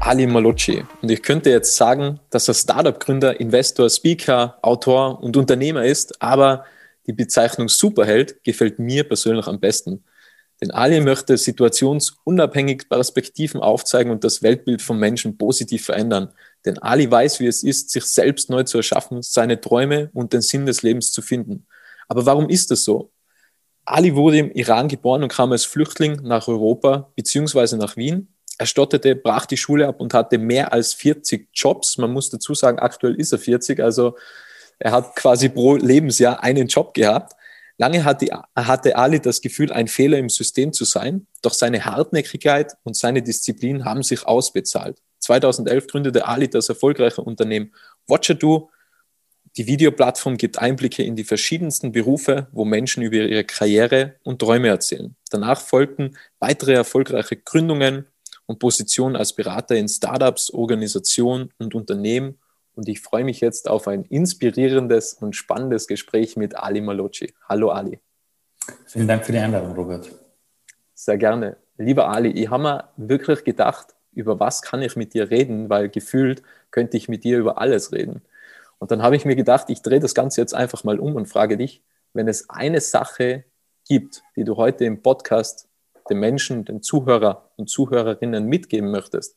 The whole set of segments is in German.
Ali Malocci. Und ich könnte jetzt sagen, dass er Startup-Gründer, Investor, Speaker, Autor und Unternehmer ist, aber die Bezeichnung Superheld gefällt mir persönlich am besten. Denn Ali möchte situationsunabhängig Perspektiven aufzeigen und das Weltbild von Menschen positiv verändern. Denn Ali weiß, wie es ist, sich selbst neu zu erschaffen, seine Träume und den Sinn des Lebens zu finden. Aber warum ist das so? Ali wurde im Iran geboren und kam als Flüchtling nach Europa bzw. nach Wien er stotterte, brach die Schule ab und hatte mehr als 40 Jobs. Man muss dazu sagen, aktuell ist er 40, also er hat quasi pro Lebensjahr einen Job gehabt. Lange hatte, Ali das Gefühl, ein Fehler im System zu sein, doch seine Hartnäckigkeit und seine Disziplin haben sich ausbezahlt. 2011 gründete Ali das erfolgreiche Unternehmen Watchado. Die Videoplattform gibt Einblicke in die verschiedensten Berufe, wo Menschen über ihre Karriere und Träume erzählen. Danach folgten weitere erfolgreiche Gründungen, und Position als Berater in Startups, Organisationen und Unternehmen. Und ich freue mich jetzt auf ein inspirierendes und spannendes Gespräch mit Ali Malocci. Hallo Ali. Vielen Dank für die Einladung, Robert. Sehr gerne. Lieber Ali, ich habe mir wirklich gedacht, über was kann ich mit dir reden, weil gefühlt könnte ich mit dir über alles reden. Und dann habe ich mir gedacht, ich drehe das Ganze jetzt einfach mal um und frage dich, wenn es eine Sache gibt, die du heute im Podcast den Menschen, den Zuhörer und Zuhörerinnen mitgeben möchtest,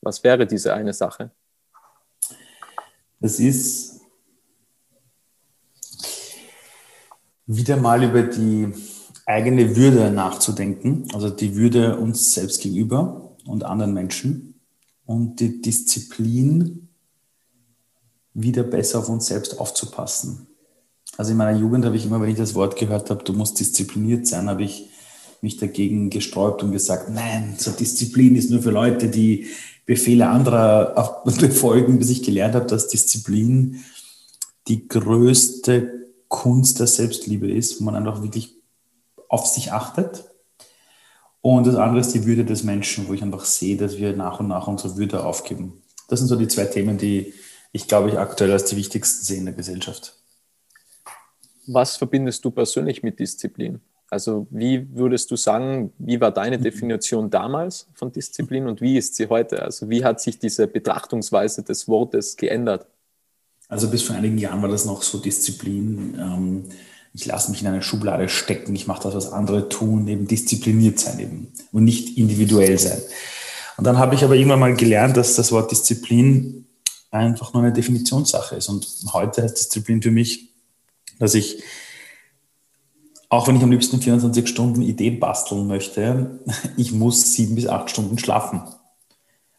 was wäre diese eine Sache? Das ist wieder mal über die eigene Würde nachzudenken, also die Würde uns selbst gegenüber und anderen Menschen und die Disziplin, wieder besser auf uns selbst aufzupassen. Also in meiner Jugend habe ich immer, wenn ich das Wort gehört habe, du musst diszipliniert sein, habe ich mich dagegen gesträubt und gesagt, nein, so Disziplin ist nur für Leute, die Befehle anderer befolgen, bis ich gelernt habe, dass Disziplin die größte Kunst der Selbstliebe ist, wo man einfach wirklich auf sich achtet. Und das andere ist die Würde des Menschen, wo ich einfach sehe, dass wir nach und nach unsere Würde aufgeben. Das sind so die zwei Themen, die ich glaube ich aktuell als die wichtigsten sehe in der Gesellschaft. Was verbindest du persönlich mit Disziplin? Also wie würdest du sagen, wie war deine mhm. Definition damals von Disziplin und wie ist sie heute? Also wie hat sich diese Betrachtungsweise des Wortes geändert? Also bis vor einigen Jahren war das noch so Disziplin. Ähm, ich lasse mich in eine Schublade stecken, ich mache das, was andere tun, eben diszipliniert sein eben und nicht individuell sein. Und dann habe ich aber irgendwann mal gelernt, dass das Wort Disziplin einfach nur eine Definitionssache ist. Und heute heißt Disziplin für mich, dass ich auch wenn ich am liebsten 24 Stunden Ideen basteln möchte, ich muss sieben bis acht Stunden schlafen,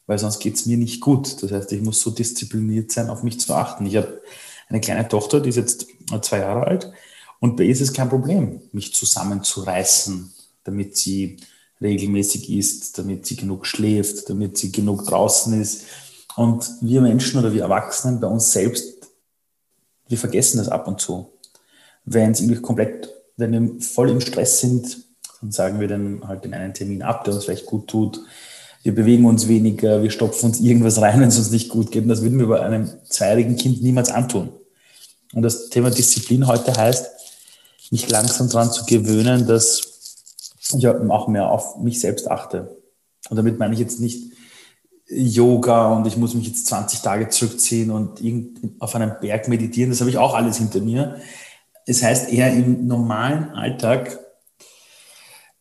weil sonst geht es mir nicht gut. Das heißt, ich muss so diszipliniert sein, auf mich zu achten. Ich habe eine kleine Tochter, die ist jetzt zwei Jahre alt und bei ihr ist es kein Problem, mich zusammenzureißen, damit sie regelmäßig isst, damit sie genug schläft, damit sie genug draußen ist. Und wir Menschen oder wir Erwachsenen bei uns selbst, wir vergessen das ab und zu. Wenn es irgendwie komplett wenn wir voll im Stress sind, dann sagen wir dann halt den einen Termin ab, der uns vielleicht gut tut. Wir bewegen uns weniger, wir stopfen uns irgendwas rein, wenn es uns nicht gut geht. Und das würden wir bei einem zweijährigen Kind niemals antun. Und das Thema Disziplin heute heißt, mich langsam daran zu gewöhnen, dass ich auch mehr auf mich selbst achte. Und damit meine ich jetzt nicht Yoga und ich muss mich jetzt 20 Tage zurückziehen und auf einem Berg meditieren. Das habe ich auch alles hinter mir. Es heißt eher im normalen Alltag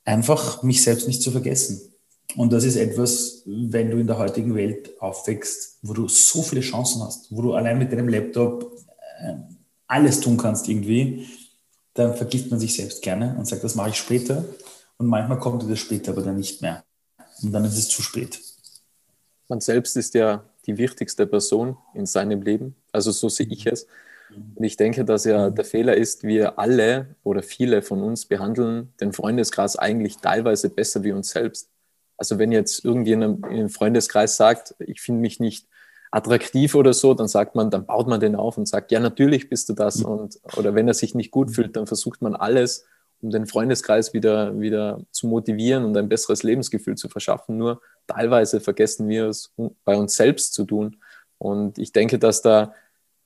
einfach mich selbst nicht zu vergessen. Und das ist etwas, wenn du in der heutigen Welt aufwächst, wo du so viele Chancen hast, wo du allein mit deinem Laptop äh, alles tun kannst irgendwie, dann vergisst man sich selbst gerne und sagt, das mache ich später. Und manchmal kommt das später aber dann nicht mehr. Und dann ist es zu spät. Man selbst ist ja die wichtigste Person in seinem Leben. Also so sehe ich es. Und ich denke, dass ja der Fehler ist, wir alle oder viele von uns behandeln den Freundeskreis eigentlich teilweise besser wie uns selbst. Also wenn jetzt irgendjemand im Freundeskreis sagt, ich finde mich nicht attraktiv oder so, dann sagt man, dann baut man den auf und sagt, ja, natürlich bist du das. Mhm. Und, oder wenn er sich nicht gut fühlt, dann versucht man alles, um den Freundeskreis wieder, wieder zu motivieren und ein besseres Lebensgefühl zu verschaffen. Nur teilweise vergessen wir es bei uns selbst zu tun. Und ich denke, dass da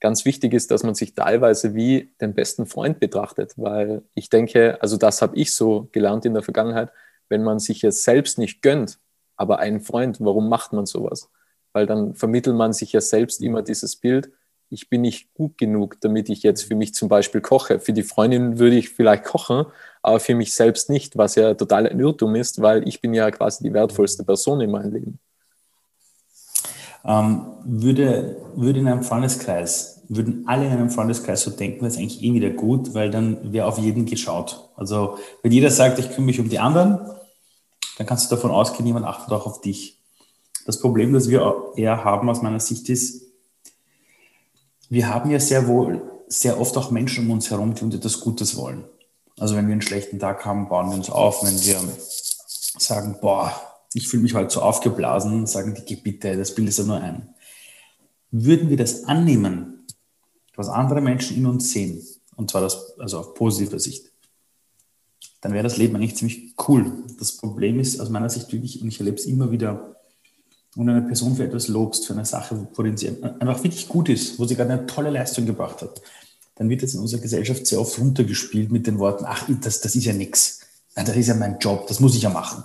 ganz wichtig ist, dass man sich teilweise wie den besten Freund betrachtet, weil ich denke, also das habe ich so gelernt in der Vergangenheit, wenn man sich es selbst nicht gönnt, aber einen Freund, warum macht man sowas? Weil dann vermittelt man sich ja selbst immer dieses Bild, ich bin nicht gut genug, damit ich jetzt für mich zum Beispiel koche. Für die Freundin würde ich vielleicht kochen, aber für mich selbst nicht, was ja total ein Irrtum ist, weil ich bin ja quasi die wertvollste Person in meinem Leben. Ähm, würde, würde in einem Freundeskreis, würden alle in einem Freundeskreis so denken, wäre es eigentlich eh wieder gut, weil dann wäre auf jeden geschaut. Also wenn jeder sagt, ich kümmere mich um die anderen, dann kannst du davon ausgehen, jemand achtet auch auf dich. Das Problem, das wir eher haben aus meiner Sicht ist, wir haben ja sehr wohl, sehr oft auch Menschen um uns herum, die uns etwas Gutes wollen. Also wenn wir einen schlechten Tag haben, bauen wir uns auf. Wenn wir sagen, boah, ich fühle mich halt so aufgeblasen, sagen die, bitte, das Bild ist ja nur ein. Würden wir das annehmen, was andere Menschen in uns sehen, und zwar das, also auf positiver Sicht, dann wäre das Leben eigentlich ziemlich cool. Das Problem ist aus meiner Sicht wirklich, und ich erlebe es immer wieder, wenn eine Person für etwas lobst, für eine Sache, worin sie einfach wirklich gut ist, wo sie gerade eine tolle Leistung gebracht hat, dann wird das in unserer Gesellschaft sehr oft runtergespielt mit den Worten, ach, das, das ist ja nichts. Das ist ja mein Job, das muss ich ja machen.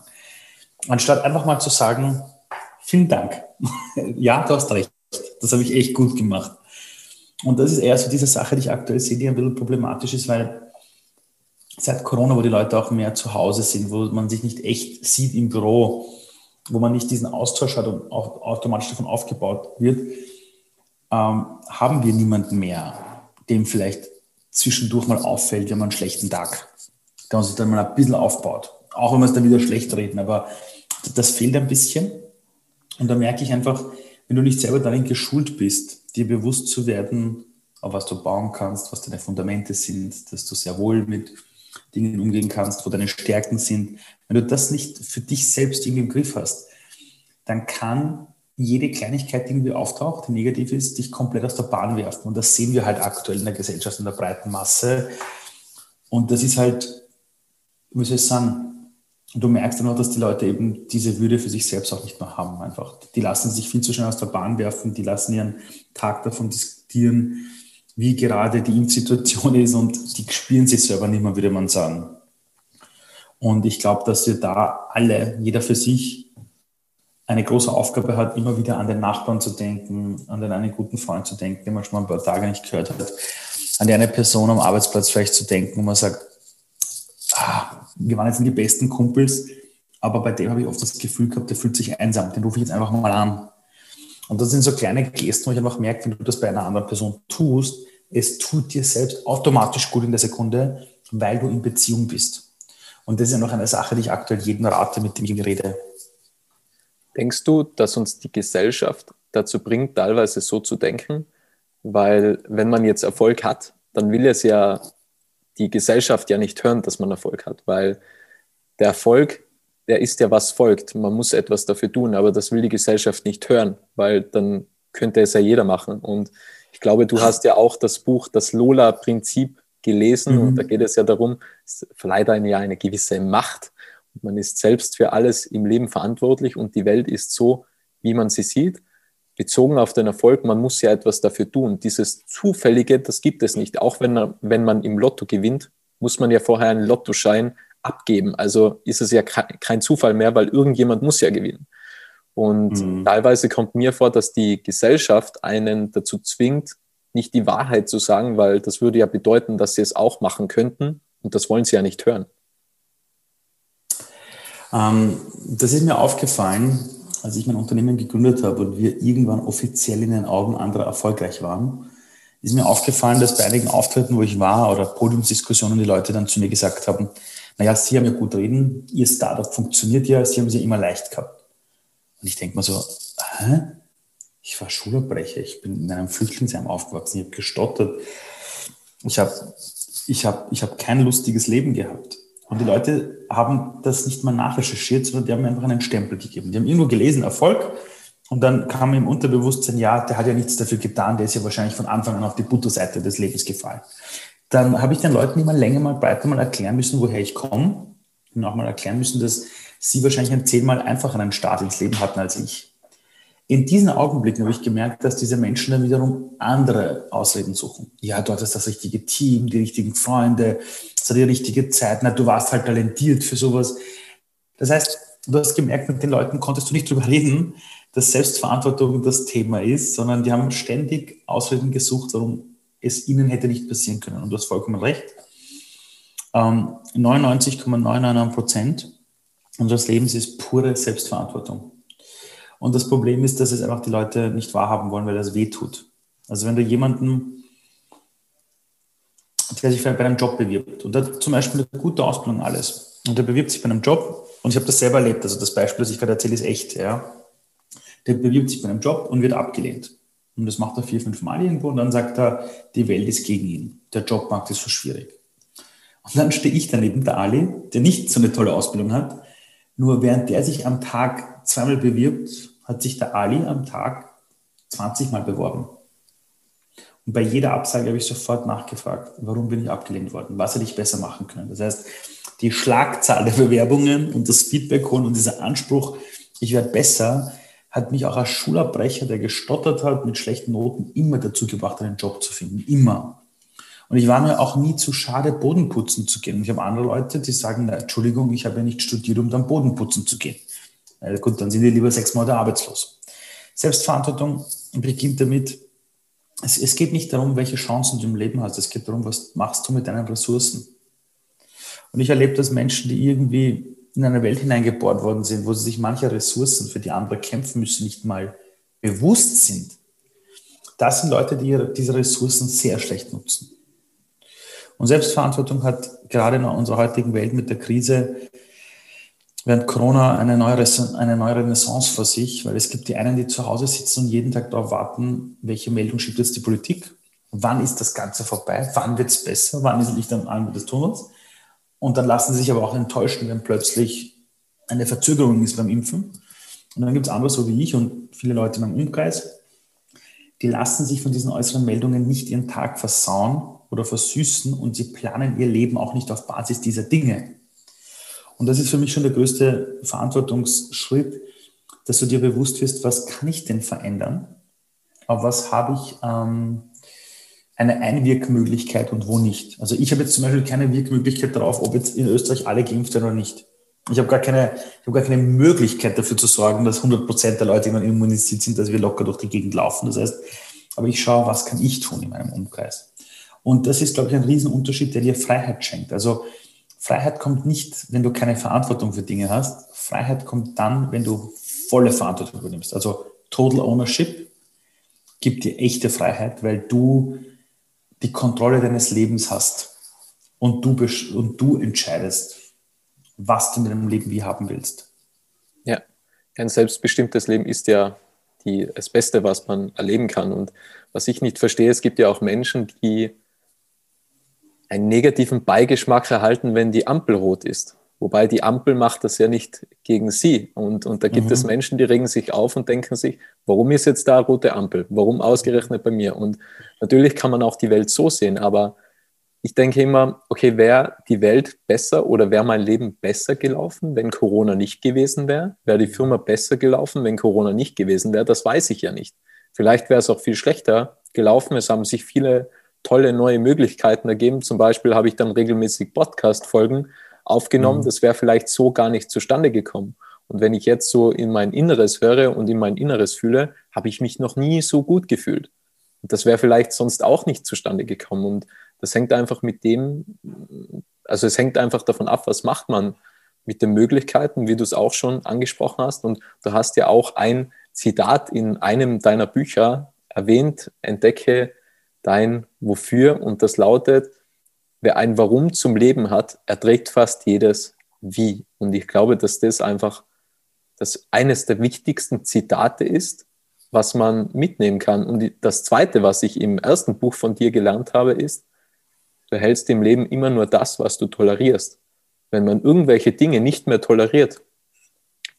Anstatt einfach mal zu sagen, vielen Dank. ja, du hast recht. Das habe ich echt gut gemacht. Und das ist eher so diese Sache, die ich aktuell sehe, die ein bisschen problematisch ist, weil seit Corona, wo die Leute auch mehr zu Hause sind, wo man sich nicht echt sieht im Büro, wo man nicht diesen Austausch hat und auch automatisch davon aufgebaut wird, ähm, haben wir niemanden mehr, dem vielleicht zwischendurch mal auffällt, wenn man einen schlechten Tag, der uns dann mal ein bisschen aufbaut. Auch wenn wir es dann wieder schlecht reden, aber das fehlt ein bisschen. Und da merke ich einfach, wenn du nicht selber darin geschult bist, dir bewusst zu werden, auf was du bauen kannst, was deine Fundamente sind, dass du sehr wohl mit Dingen umgehen kannst, wo deine Stärken sind. Wenn du das nicht für dich selbst irgendwie im Griff hast, dann kann jede Kleinigkeit, die irgendwie auftaucht, die negativ ist, dich komplett aus der Bahn werfen. Und das sehen wir halt aktuell in der Gesellschaft, in der breiten Masse. Und das ist halt, wie soll ich sagen, du merkst dann auch, dass die Leute eben diese Würde für sich selbst auch nicht mehr haben. Einfach. Die lassen sich viel zu schnell aus der Bahn werfen, die lassen ihren Tag davon diskutieren, wie gerade die Impfsituation ist und die spüren sich selber nicht mehr, würde man sagen. Und ich glaube, dass wir da alle, jeder für sich, eine große Aufgabe hat, immer wieder an den Nachbarn zu denken, an den einen guten Freund zu denken, den man schon mal ein paar Tage nicht gehört hat, an die eine Person am Arbeitsplatz vielleicht zu denken, wo man sagt, ah, wir waren jetzt nicht die besten Kumpels, aber bei dem habe ich oft das Gefühl gehabt, der fühlt sich einsam, den rufe ich jetzt einfach mal an. Und das sind so kleine Gesten, wo ich einfach merke, wenn du das bei einer anderen Person tust, es tut dir selbst automatisch gut in der Sekunde, weil du in Beziehung bist. Und das ist ja noch eine Sache, die ich aktuell jedem rate, mit dem ich rede. Denkst du, dass uns die Gesellschaft dazu bringt, teilweise so zu denken? Weil wenn man jetzt Erfolg hat, dann will es ja die Gesellschaft ja nicht hören, dass man Erfolg hat, weil der Erfolg der ist ja, was folgt. Man muss etwas dafür tun, aber das will die Gesellschaft nicht hören, weil dann könnte es ja jeder machen. Und ich glaube, du hast ja auch das Buch Das Lola-Prinzip gelesen mhm. und da geht es ja darum, es verleiht einem ja eine gewisse Macht. Und man ist selbst für alles im Leben verantwortlich und die Welt ist so, wie man sie sieht. Bezogen auf den Erfolg, man muss ja etwas dafür tun. Dieses Zufällige, das gibt es nicht. Auch wenn, wenn man im Lotto gewinnt, muss man ja vorher einen Lottoschein abgeben. Also ist es ja kein Zufall mehr, weil irgendjemand muss ja gewinnen. Und mhm. teilweise kommt mir vor, dass die Gesellschaft einen dazu zwingt, nicht die Wahrheit zu sagen, weil das würde ja bedeuten, dass sie es auch machen könnten und das wollen sie ja nicht hören. Ähm, das ist mir aufgefallen, als ich mein Unternehmen gegründet habe und wir irgendwann offiziell in den Augen anderer erfolgreich waren, ist mir aufgefallen, dass bei einigen Auftritten, wo ich war oder Podiumsdiskussionen, die Leute dann zu mir gesagt haben, naja, Sie haben ja gut reden, Ihr Startup funktioniert ja, Sie haben es ja immer leicht gehabt. Und ich denke mal so, hä? Ich war Schulabbrecher, ich bin in einem Flüchtlingsheim aufgewachsen, ich habe gestottert, ich habe ich hab, ich hab kein lustiges Leben gehabt. Und die Leute haben das nicht mal nachrecherchiert, sondern die haben einfach einen Stempel gegeben. Die haben irgendwo gelesen, Erfolg. Und dann kam im Unterbewusstsein, ja, der hat ja nichts dafür getan, der ist ja wahrscheinlich von Anfang an auf die Butterseite des Lebens gefallen. Dann habe ich den Leuten immer länger mal breiter mal erklären müssen, woher ich komme. Und auch mal erklären müssen, dass sie wahrscheinlich ein zehnmal einfacheren Start ins Leben hatten als ich. In diesen Augenblicken habe ich gemerkt, dass diese Menschen dann wiederum andere Ausreden suchen. Ja, dort ist das richtige Team, die richtigen Freunde, es hat die richtige Zeit. Na, du warst halt talentiert für sowas. Das heißt, du hast gemerkt, mit den Leuten konntest du nicht drüber reden, dass Selbstverantwortung das Thema ist, sondern die haben ständig Ausreden gesucht, warum es ihnen hätte nicht passieren können. Und du hast vollkommen recht. Ähm, 99,99 Prozent unseres Lebens ist pure Selbstverantwortung. Und das Problem ist, dass es einfach die Leute nicht wahrhaben wollen, weil das weh tut. Also wenn du jemanden, der sich bei einem Job bewirbt und hat zum Beispiel eine gute Ausbildung alles und der bewirbt sich bei einem Job und ich habe das selber erlebt, also das Beispiel, das ich gerade erzähle, ist echt, ja. Der bewirbt sich bei einem Job und wird abgelehnt. Und das macht er vier, fünf Mal irgendwo und dann sagt er, die Welt ist gegen ihn. Der Jobmarkt ist so schwierig. Und dann stehe ich daneben, der Ali, der nicht so eine tolle Ausbildung hat, nur während der sich am Tag zweimal bewirbt, hat sich der Ali am Tag 20 Mal beworben. Und bei jeder Absage habe ich sofort nachgefragt, warum bin ich abgelehnt worden? Was hätte ich besser machen können? Das heißt, die Schlagzahl der Bewerbungen und das Feedback holen und dieser Anspruch, ich werde besser, hat mich auch als Schulabbrecher, der gestottert hat, mit schlechten Noten, immer dazu gebracht, einen Job zu finden. Immer. Und ich war mir auch nie zu schade, Boden putzen zu gehen. Ich habe andere Leute, die sagen, na, Entschuldigung, ich habe ja nicht studiert, um dann Boden putzen zu gehen. Na gut, dann sind die lieber sechs Monate arbeitslos. Selbstverantwortung beginnt damit, es, es geht nicht darum, welche Chancen du im Leben hast. Es geht darum, was machst du mit deinen Ressourcen. Und ich erlebe, dass Menschen, die irgendwie in eine Welt hineingeboren worden sind, wo sie sich mancher Ressourcen für die andere kämpfen müssen, nicht mal bewusst sind. Das sind Leute, die diese Ressourcen sehr schlecht nutzen. Und Selbstverantwortung hat gerade in unserer heutigen Welt mit der Krise während Corona eine neue, eine neue Renaissance vor sich, weil es gibt die einen, die zu Hause sitzen und jeden Tag darauf warten, welche Meldung schiebt jetzt die Politik, wann ist das Ganze vorbei, wann wird es besser, wann ist Licht am Ende des Tunnels. Und dann lassen sie sich aber auch enttäuschen, wenn plötzlich eine Verzögerung ist beim Impfen. Und dann gibt es andere, so wie ich und viele Leute in meinem Umkreis, die lassen sich von diesen äußeren Meldungen nicht ihren Tag versauen oder versüßen und sie planen ihr Leben auch nicht auf Basis dieser Dinge. Und das ist für mich schon der größte Verantwortungsschritt, dass du dir bewusst wirst, was kann ich denn verändern? Auf was habe ich ähm, eine Einwirkmöglichkeit und wo nicht? Also ich habe jetzt zum Beispiel keine Wirkmöglichkeit darauf, ob jetzt in Österreich alle geimpft werden oder nicht. Ich habe gar keine, ich habe gar keine Möglichkeit dafür zu sorgen, dass 100 Prozent der Leute irgendwann immunisiert sind, dass wir locker durch die Gegend laufen. Das heißt, aber ich schaue, was kann ich tun in meinem Umkreis? Und das ist, glaube ich, ein Riesenunterschied, der dir Freiheit schenkt. Also Freiheit kommt nicht, wenn du keine Verantwortung für Dinge hast. Freiheit kommt dann, wenn du volle Verantwortung übernimmst. Also Total Ownership gibt dir echte Freiheit, weil du die Kontrolle deines Lebens hast und du, und du entscheidest, was du in deinem Leben wie haben willst. Ja, ein selbstbestimmtes Leben ist ja die, das Beste, was man erleben kann. Und was ich nicht verstehe, es gibt ja auch Menschen, die einen negativen Beigeschmack erhalten, wenn die Ampel rot ist. Wobei die Ampel macht das ja nicht gegen sie. Und, und da gibt mhm. es Menschen, die regen sich auf und denken sich, warum ist jetzt da rote Ampel? Warum ausgerechnet bei mir? Und natürlich kann man auch die Welt so sehen, aber ich denke immer, okay, wäre die Welt besser oder wäre mein Leben besser gelaufen, wenn Corona nicht gewesen wäre? Wäre die Firma besser gelaufen, wenn Corona nicht gewesen wäre? Das weiß ich ja nicht. Vielleicht wäre es auch viel schlechter gelaufen. Es haben sich viele tolle neue Möglichkeiten ergeben. Zum Beispiel habe ich dann regelmäßig Podcast-Folgen aufgenommen. Mhm. Das wäre vielleicht so gar nicht zustande gekommen. Und wenn ich jetzt so in mein Inneres höre und in mein Inneres fühle, habe ich mich noch nie so gut gefühlt. Und das wäre vielleicht sonst auch nicht zustande gekommen. Und das hängt einfach mit dem, also es hängt einfach davon ab, was macht man mit den Möglichkeiten, wie du es auch schon angesprochen hast. Und du hast ja auch ein Zitat in einem deiner Bücher erwähnt, entdecke dein Wofür. Und das lautet, wer ein Warum zum Leben hat, erträgt fast jedes Wie. Und ich glaube, dass das einfach das eines der wichtigsten Zitate ist, was man mitnehmen kann. Und das Zweite, was ich im ersten Buch von dir gelernt habe, ist, du hältst im Leben immer nur das, was du tolerierst. Wenn man irgendwelche Dinge nicht mehr toleriert,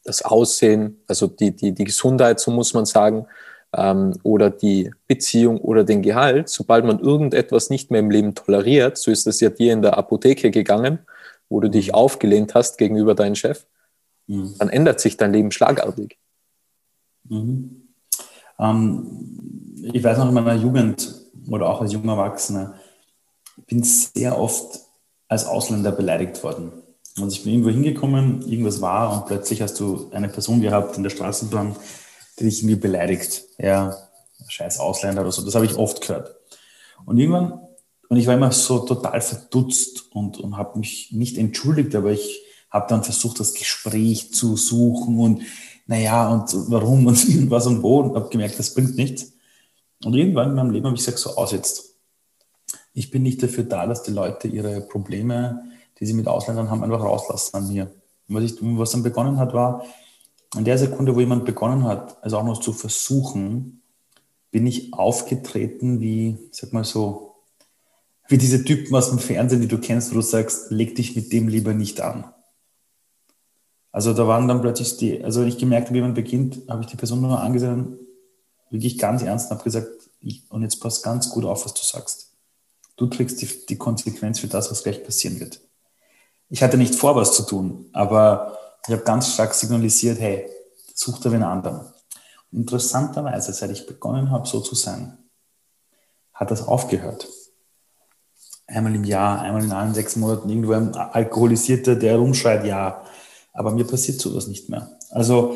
das Aussehen, also die, die, die Gesundheit, so muss man sagen, ähm, oder die Beziehung oder den Gehalt, sobald man irgendetwas nicht mehr im Leben toleriert, so ist es ja dir in der Apotheke gegangen, wo du dich aufgelehnt hast gegenüber deinem Chef, mhm. dann ändert sich dein Leben schlagartig. Mhm. Ähm, ich weiß noch in meiner Jugend oder auch als junger Erwachsener, ich bin sehr oft als Ausländer beleidigt worden. Also ich bin irgendwo hingekommen, irgendwas war und plötzlich hast du eine Person gehabt in der Straßenbahn, die dich irgendwie beleidigt. Ja, scheiß Ausländer oder so. Das habe ich oft gehört. Und irgendwann, und ich war immer so total verdutzt und, und habe mich nicht entschuldigt, aber ich habe dann versucht, das Gespräch zu suchen und naja, und warum und irgendwas und wo und habe gemerkt, das bringt nichts. Und irgendwann in meinem Leben habe ich gesagt, so aus jetzt. Ich bin nicht dafür da, dass die Leute ihre Probleme, die sie mit Ausländern haben, einfach rauslassen an mir. Und was, ich, was dann begonnen hat, war, in der Sekunde, wo jemand begonnen hat, also auch noch zu versuchen, bin ich aufgetreten wie, sag mal so, wie diese Typen aus dem Fernsehen, die du kennst, wo du sagst, leg dich mit dem lieber nicht an. Also da waren dann plötzlich die, also wenn ich gemerkt habe, wie man beginnt, habe ich die Person nur angesehen, wirklich ganz ernst und habe gesagt, ich, und jetzt pass ganz gut auf, was du sagst. Du trägst die, die Konsequenz für das, was gleich passieren wird. Ich hatte nicht vor, was zu tun, aber ich habe ganz stark signalisiert, hey, such dir einen anderen. Interessanterweise, seit ich begonnen habe, so zu sein, hat das aufgehört. Einmal im Jahr, einmal in allen sechs Monaten irgendwo ein Alkoholisierter, der rumschreit, ja, aber mir passiert sowas nicht mehr. Also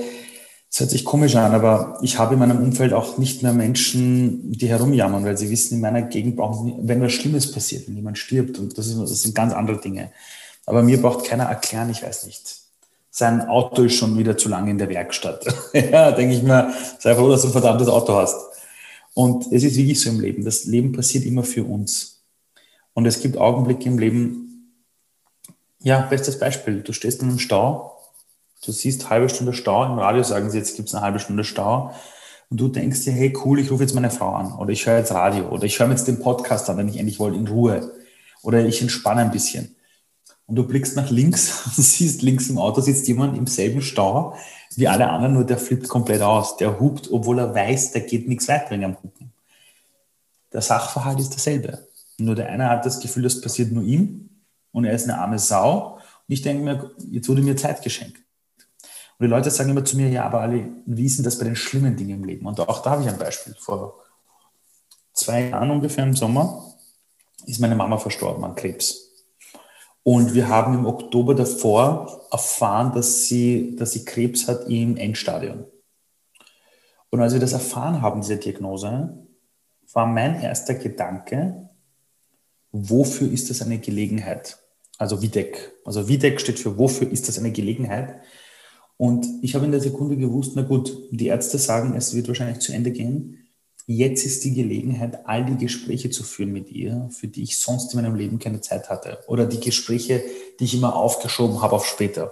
es hört sich komisch an, aber ich habe in meinem Umfeld auch nicht mehr Menschen, die herumjammern, weil sie wissen, in meiner Gegend brauchen wenn was Schlimmes passiert, wenn jemand stirbt, und das, ist, das sind ganz andere Dinge. Aber mir braucht keiner erklären, ich weiß nicht. Sein Auto ist schon wieder zu lange in der Werkstatt. ja, denke ich mir, sei froh, dass du ein verdammtes Auto hast. Und es ist wirklich so im Leben. Das Leben passiert immer für uns. Und es gibt Augenblicke im Leben, ja, bestes Beispiel. Du stehst in einem Stau, du siehst halbe Stunde Stau, im Radio sagen sie, jetzt gibt es eine halbe Stunde Stau. Und du denkst dir, hey cool, ich rufe jetzt meine Frau an oder ich höre jetzt Radio oder ich höre mir jetzt den Podcast an, wenn ich endlich wollte, in Ruhe. Oder ich entspanne ein bisschen. Und du blickst nach links und siehst, links im Auto sitzt jemand im selben Stau wie alle anderen, nur der flippt komplett aus. Der hupt, obwohl er weiß, da geht nichts weiter wegen am Hupen. Der Sachverhalt ist derselbe. Nur der eine hat das Gefühl, das passiert nur ihm und er ist eine arme Sau. Und ich denke mir, jetzt wurde mir Zeit geschenkt. Und die Leute sagen immer zu mir, ja, aber Ali, wie ist denn das bei den schlimmen Dingen im Leben? Und auch da habe ich ein Beispiel. Vor zwei Jahren ungefähr im Sommer ist meine Mama verstorben an Krebs. Und wir haben im Oktober davor erfahren, dass sie, dass sie Krebs hat im Endstadium. Und als wir das erfahren haben, diese Diagnose, war mein erster Gedanke, wofür ist das eine Gelegenheit? Also WIDEC. Also WIDEC steht für wofür ist das eine Gelegenheit? Und ich habe in der Sekunde gewusst, na gut, die Ärzte sagen, es wird wahrscheinlich zu Ende gehen. Jetzt ist die Gelegenheit, all die Gespräche zu führen mit ihr, für die ich sonst in meinem Leben keine Zeit hatte. Oder die Gespräche, die ich immer aufgeschoben habe auf später.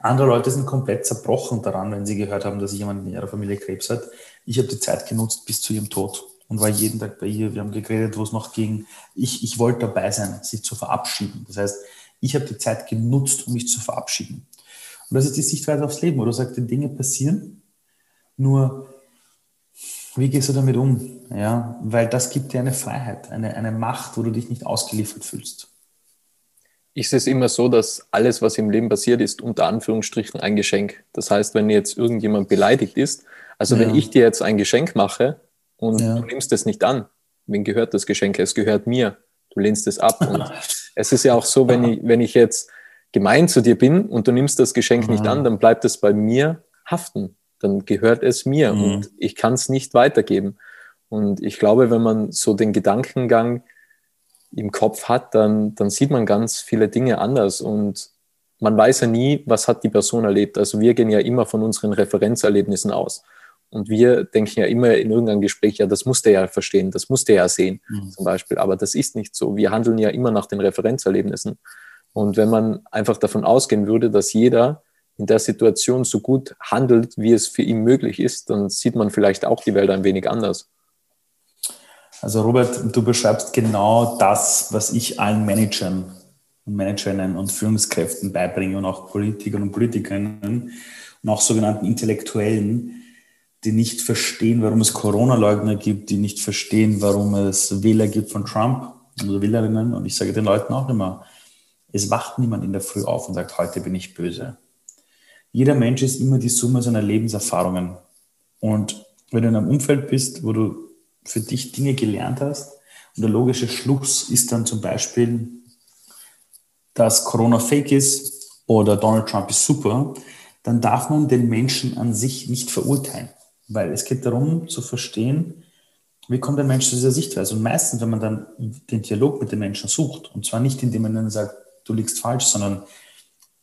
Andere Leute sind komplett zerbrochen daran, wenn sie gehört haben, dass jemand in ihrer Familie Krebs hat. Ich habe die Zeit genutzt bis zu ihrem Tod und war jeden Tag bei ihr. Wir haben geredet, wo es noch ging. Ich, ich wollte dabei sein, sie zu verabschieden. Das heißt, ich habe die Zeit genutzt, um mich zu verabschieden. Und das ist die Sichtweise aufs Leben, wo du sagst, die Dinge passieren, nur wie gehst du damit um? Ja, weil das gibt dir eine Freiheit, eine, eine Macht, wo du dich nicht ausgeliefert fühlst. Ich sehe es immer so, dass alles, was im Leben passiert, ist unter Anführungsstrichen ein Geschenk. Das heißt, wenn jetzt irgendjemand beleidigt ist, also ja. wenn ich dir jetzt ein Geschenk mache, und ja. du nimmst es nicht an. Wem gehört das Geschenk? Es gehört mir. Du lehnst es ab. Und es ist ja auch so, wenn ich, wenn ich jetzt gemein zu dir bin und du nimmst das Geschenk mhm. nicht an, dann bleibt es bei mir haften. Dann gehört es mir mhm. und ich kann es nicht weitergeben. Und ich glaube, wenn man so den Gedankengang im Kopf hat, dann, dann sieht man ganz viele Dinge anders. Und man weiß ja nie, was hat die Person erlebt. Also wir gehen ja immer von unseren Referenzerlebnissen aus. Und wir denken ja immer in irgendeinem Gespräch, ja, das muss der ja verstehen, das muss der ja sehen, mhm. zum Beispiel. Aber das ist nicht so. Wir handeln ja immer nach den Referenzerlebnissen. Und wenn man einfach davon ausgehen würde, dass jeder in der Situation so gut handelt, wie es für ihn möglich ist, dann sieht man vielleicht auch die Welt ein wenig anders. Also Robert, du beschreibst genau das, was ich allen Managern und Managerinnen und Führungskräften beibringe und auch Politikern und Politikerinnen und auch sogenannten Intellektuellen, die nicht verstehen, warum es Corona-Leugner gibt, die nicht verstehen, warum es Wähler gibt von Trump oder Wählerinnen. Und ich sage den Leuten auch immer, es wacht niemand in der Früh auf und sagt, heute bin ich böse. Jeder Mensch ist immer die Summe seiner Lebenserfahrungen. Und wenn du in einem Umfeld bist, wo du für dich Dinge gelernt hast, und der logische Schluss ist dann zum Beispiel, dass Corona fake ist oder Donald Trump ist super, dann darf man den Menschen an sich nicht verurteilen. Weil es geht darum zu verstehen, wie kommt der Mensch zu dieser Sichtweise. Und meistens, wenn man dann den Dialog mit den Menschen sucht, und zwar nicht, indem man dann sagt, du liegst falsch, sondern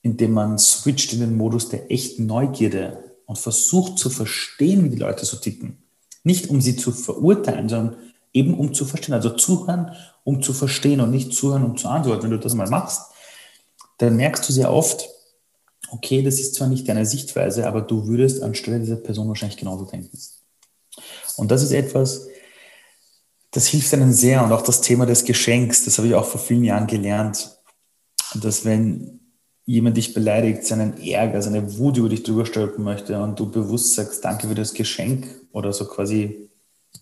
indem man switcht in den Modus der echten Neugierde und versucht zu verstehen, wie die Leute so ticken. Nicht um sie zu verurteilen, sondern eben um zu verstehen. Also zuhören, um zu verstehen und nicht zuhören, um zu antworten. Wenn du das mal machst, dann merkst du sehr oft, okay, das ist zwar nicht deine Sichtweise, aber du würdest anstelle dieser Person wahrscheinlich genauso denken. Und das ist etwas, das hilft einem sehr. Und auch das Thema des Geschenks, das habe ich auch vor vielen Jahren gelernt, dass wenn jemand dich beleidigt, seinen Ärger, seine Wut über dich drüber stülpen möchte und du bewusst sagst, danke für das Geschenk oder so quasi,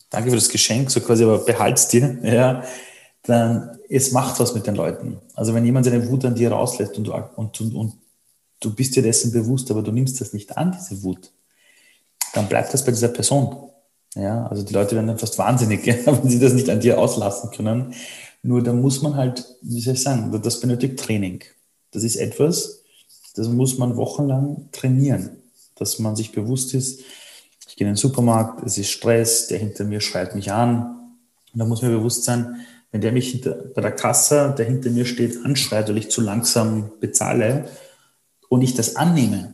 danke für das Geschenk, so quasi, aber behalt's dir, ja, dann es macht was mit den Leuten. Also wenn jemand seine Wut an dir rauslässt und du, und, und, und du bist dir dessen bewusst, aber du nimmst das nicht an, diese Wut, dann bleibt das bei dieser Person. Ja, also die Leute werden dann fast wahnsinnig, wenn sie das nicht an dir auslassen können. Nur da muss man halt, wie soll ich sagen, das benötigt Training. Das ist etwas, das muss man wochenlang trainieren, dass man sich bewusst ist, ich gehe in den Supermarkt, es ist Stress, der hinter mir schreit mich an. Und da muss mir bewusst sein, wenn der mich hinter, bei der Kasse, der hinter mir steht, anschreit, weil ich zu langsam bezahle und ich das annehme,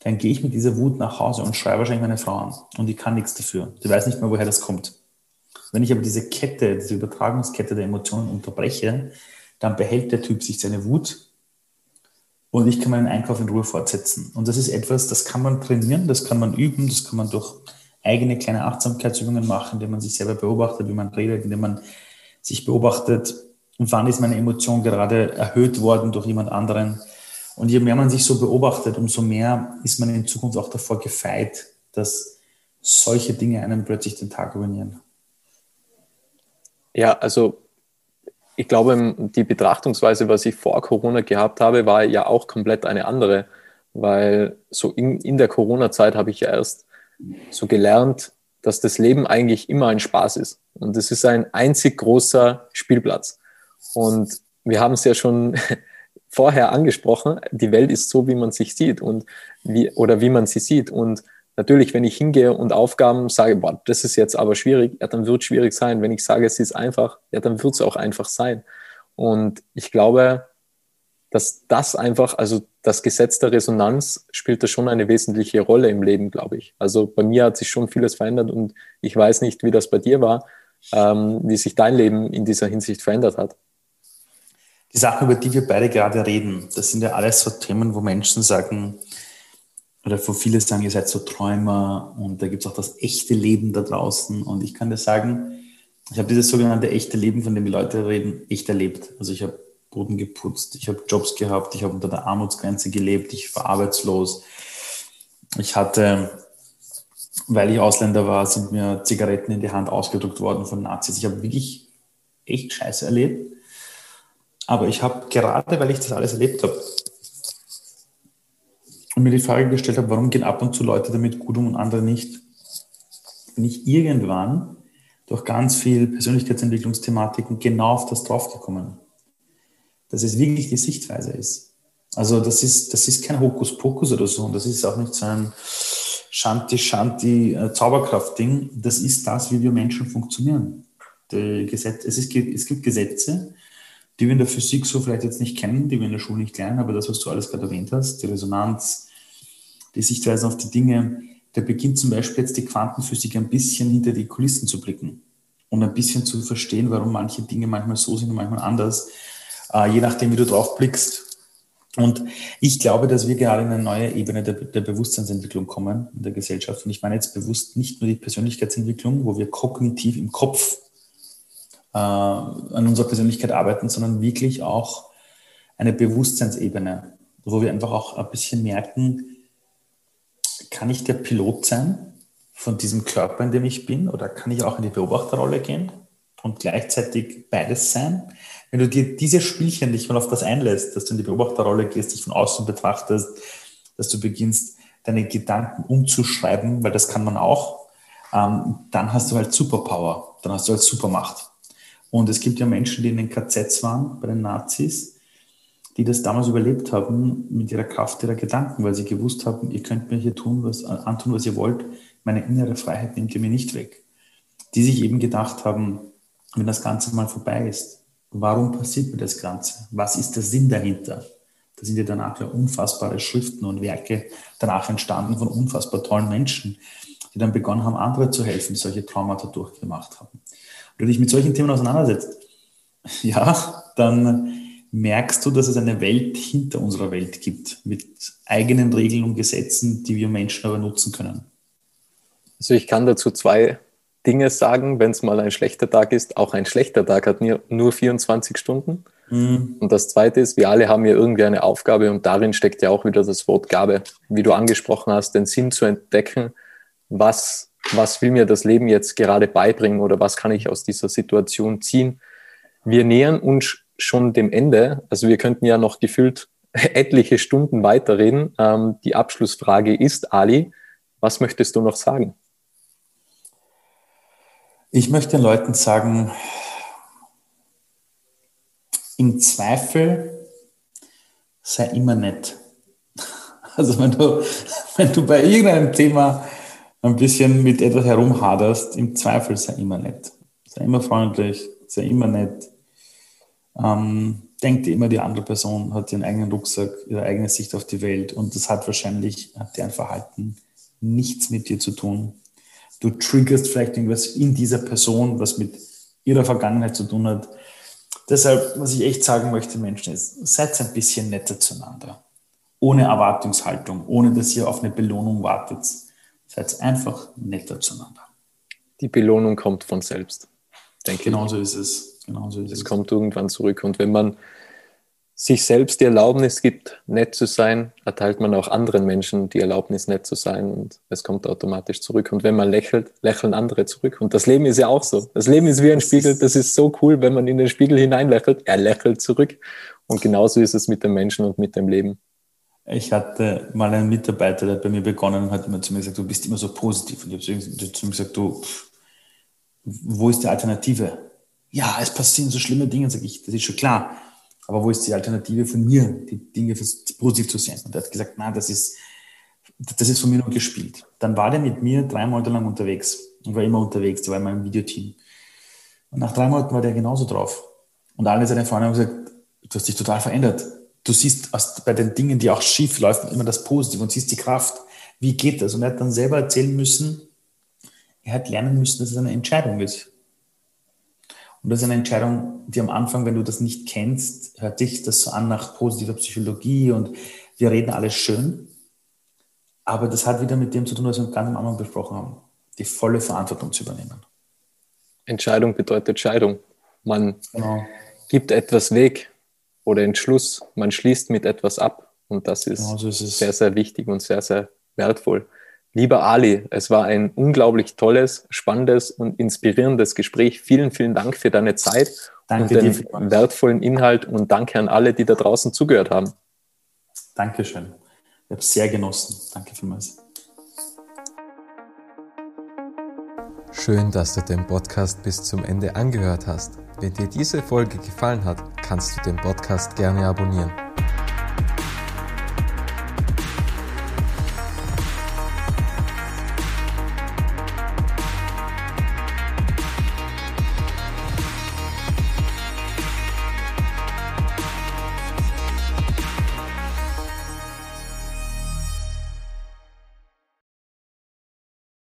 dann gehe ich mit dieser Wut nach Hause und schreie wahrscheinlich meine Frau an. Und die kann nichts dafür. Die weiß nicht mehr, woher das kommt. Wenn ich aber diese Kette, diese Übertragungskette der Emotionen unterbreche, dann behält der Typ sich seine Wut und ich kann meinen Einkauf in Ruhe fortsetzen. Und das ist etwas, das kann man trainieren, das kann man üben, das kann man durch eigene kleine Achtsamkeitsübungen machen, indem man sich selber beobachtet, wie man redet, indem man sich beobachtet, wann ist meine Emotion gerade erhöht worden durch jemand anderen. Und je mehr man sich so beobachtet, umso mehr ist man in Zukunft auch davor gefeit, dass solche Dinge einem plötzlich den Tag ruinieren. Ja, also ich glaube, die Betrachtungsweise, was ich vor Corona gehabt habe, war ja auch komplett eine andere, weil so in, in der Corona-Zeit habe ich ja erst so gelernt, dass das Leben eigentlich immer ein Spaß ist. Und es ist ein einzig großer Spielplatz. Und wir haben es ja schon vorher angesprochen, die Welt ist so, wie man sich sieht und wie, oder wie man sie sieht. Und natürlich, wenn ich hingehe und Aufgaben sage, boah, das ist jetzt aber schwierig, ja, dann wird es schwierig sein. Wenn ich sage, es ist einfach, ja, dann wird es auch einfach sein. Und ich glaube, dass das einfach, also das Gesetz der Resonanz spielt da schon eine wesentliche Rolle im Leben, glaube ich. Also bei mir hat sich schon vieles verändert und ich weiß nicht, wie das bei dir war, ähm, wie sich dein Leben in dieser Hinsicht verändert hat. Die Sachen, über die wir beide gerade reden, das sind ja alles so Themen, wo Menschen sagen, oder wo viele sagen, ihr seid so Träumer und da gibt es auch das echte Leben da draußen. Und ich kann dir sagen, ich habe dieses sogenannte echte Leben, von dem die Leute reden, echt erlebt. Also ich habe Boden geputzt, ich habe Jobs gehabt, ich habe unter der Armutsgrenze gelebt, ich war arbeitslos. Ich hatte, weil ich Ausländer war, sind mir Zigaretten in die Hand ausgedrückt worden von Nazis. Ich habe wirklich echt Scheiße erlebt. Aber ich habe gerade, weil ich das alles erlebt habe und mir die Frage gestellt habe, warum gehen ab und zu Leute damit gut um und andere nicht, bin ich irgendwann durch ganz viel Persönlichkeitsentwicklungsthematiken genau auf das draufgekommen dass es wirklich die Sichtweise ist. Also das ist, das ist kein Hokuspokus oder so und das ist auch nicht so ein Shanti-Shanti äh. Das ist das, wie wir Menschen funktionieren. Gesetz, es, ist, es gibt Gesetze, die wir in der Physik so vielleicht jetzt nicht kennen, die wir in der Schule nicht lernen, aber das, was du alles gerade erwähnt hast, die Resonanz, die Sichtweise auf die Dinge, da beginnt zum Beispiel jetzt die Quantenphysik ein bisschen hinter die Kulissen zu blicken und ein bisschen zu verstehen, warum manche Dinge manchmal so sind und manchmal anders, äh, je nachdem, wie du drauf blickst. Und ich glaube, dass wir gerade in eine neue Ebene der, der, Bewusstseinsentwicklung kommen in der Gesellschaft. Und ich meine jetzt bewusst nicht nur die Persönlichkeitsentwicklung, wo wir kognitiv im Kopf äh, an unserer Persönlichkeit arbeiten, sondern wirklich auch eine Bewusstseinsebene, wo wir einfach auch ein bisschen merken, kann ich der Pilot sein von diesem Körper, in dem ich bin, oder kann ich auch in die Beobachterrolle gehen und gleichzeitig beides sein? Wenn du dir diese Spielchen nicht mal auf das einlässt, dass du in die Beobachterrolle gehst, dich von außen betrachtest, dass du beginnst, deine Gedanken umzuschreiben, weil das kann man auch, ähm, dann hast du halt Superpower, dann hast du halt Supermacht. Und es gibt ja Menschen, die in den KZs waren, bei den Nazis, die das damals überlebt haben mit ihrer Kraft ihrer Gedanken, weil sie gewusst haben, ihr könnt mir hier tun, was, antun, was ihr wollt, meine innere Freiheit nehmt ihr mir nicht weg. Die sich eben gedacht haben, wenn das Ganze mal vorbei ist, warum passiert mir das Ganze? Was ist der Sinn dahinter? Da sind ja danach ja unfassbare Schriften und Werke danach entstanden von unfassbar tollen Menschen, die dann begonnen haben, andere zu helfen, die solche Traumata durchgemacht haben du dich mit solchen Themen auseinandersetzt, ja, dann merkst du, dass es eine Welt hinter unserer Welt gibt, mit eigenen Regeln und Gesetzen, die wir Menschen aber nutzen können. Also ich kann dazu zwei Dinge sagen, wenn es mal ein schlechter Tag ist. Auch ein schlechter Tag hat nur 24 Stunden. Mhm. Und das Zweite ist, wir alle haben ja irgendwie eine Aufgabe und darin steckt ja auch wieder das Wort Gabe. Wie du angesprochen hast, den Sinn zu entdecken, was was will mir das Leben jetzt gerade beibringen oder was kann ich aus dieser Situation ziehen. Wir nähern uns schon dem Ende. Also wir könnten ja noch gefühlt etliche Stunden weiterreden. Ähm, die Abschlussfrage ist, Ali, was möchtest du noch sagen? Ich möchte den Leuten sagen, im Zweifel sei immer nett. Also wenn du, wenn du bei irgendeinem Thema ein bisschen mit etwas herumhaderst, im Zweifel sei immer nett. Sei immer freundlich, sei immer nett. Ähm, denk dir immer, die andere Person hat ihren eigenen Rucksack, ihre eigene Sicht auf die Welt und das hat wahrscheinlich, hat deren Verhalten nichts mit dir zu tun. Du triggerst vielleicht irgendwas in dieser Person, was mit ihrer Vergangenheit zu tun hat. Deshalb, was ich echt sagen möchte, Menschen, ist, seid ein bisschen netter zueinander. Ohne Erwartungshaltung, ohne dass ihr auf eine Belohnung wartet Seid einfach netter zueinander. Die Belohnung kommt von selbst, denke Genauso ich. ist es. Genauso ist es. Es kommt irgendwann zurück. Und wenn man sich selbst die Erlaubnis gibt, nett zu sein, erteilt man auch anderen Menschen die Erlaubnis, nett zu sein und es kommt automatisch zurück. Und wenn man lächelt, lächeln andere zurück. Und das Leben ist ja auch so. Das Leben ist wie ein Spiegel. Das ist so cool, wenn man in den Spiegel hineinlächelt. Er lächelt zurück. Und genauso ist es mit den Menschen und mit dem Leben. Ich hatte mal einen Mitarbeiter, der bei mir begonnen und hat immer zu mir gesagt, du bist immer so positiv. Und ich habe zu ihm gesagt, du, wo ist die Alternative? Ja, es passieren so schlimme Dinge, sage ich, das ist schon klar. Aber wo ist die Alternative von mir, die Dinge positiv zu sehen? Und er hat gesagt, nein, das ist, das ist von mir nur gespielt. Dann war der mit mir drei Monate lang unterwegs und war immer unterwegs, der war in meinem Videoteam. Und nach drei Monaten war der genauso drauf. Und alle seine Freunde haben gesagt, du hast dich total verändert du siehst bei den Dingen, die auch schief laufen, immer das Positive und siehst die Kraft. Wie geht das? Und er hat dann selber erzählen müssen, er hat lernen müssen, dass es eine Entscheidung ist. Und das ist eine Entscheidung, die am Anfang, wenn du das nicht kennst, hört dich das so an nach positiver Psychologie und wir reden alles schön. Aber das hat wieder mit dem zu tun, was wir ganz am Anfang besprochen haben, die volle Verantwortung zu übernehmen. Entscheidung bedeutet Scheidung. Man genau. gibt etwas weg, oder Entschluss. Man schließt mit etwas ab und das ist, genau so ist sehr, sehr wichtig und sehr, sehr wertvoll. Lieber Ali, es war ein unglaublich tolles, spannendes und inspirierendes Gespräch. Vielen, vielen Dank für deine Zeit danke und den dir, wertvollen Inhalt und danke an alle, die da draußen zugehört haben. Dankeschön. Ich habe es sehr genossen. Danke vielmals. Schön, dass du den Podcast bis zum Ende angehört hast. Wenn dir diese Folge gefallen hat, kannst du den Podcast gerne abonnieren.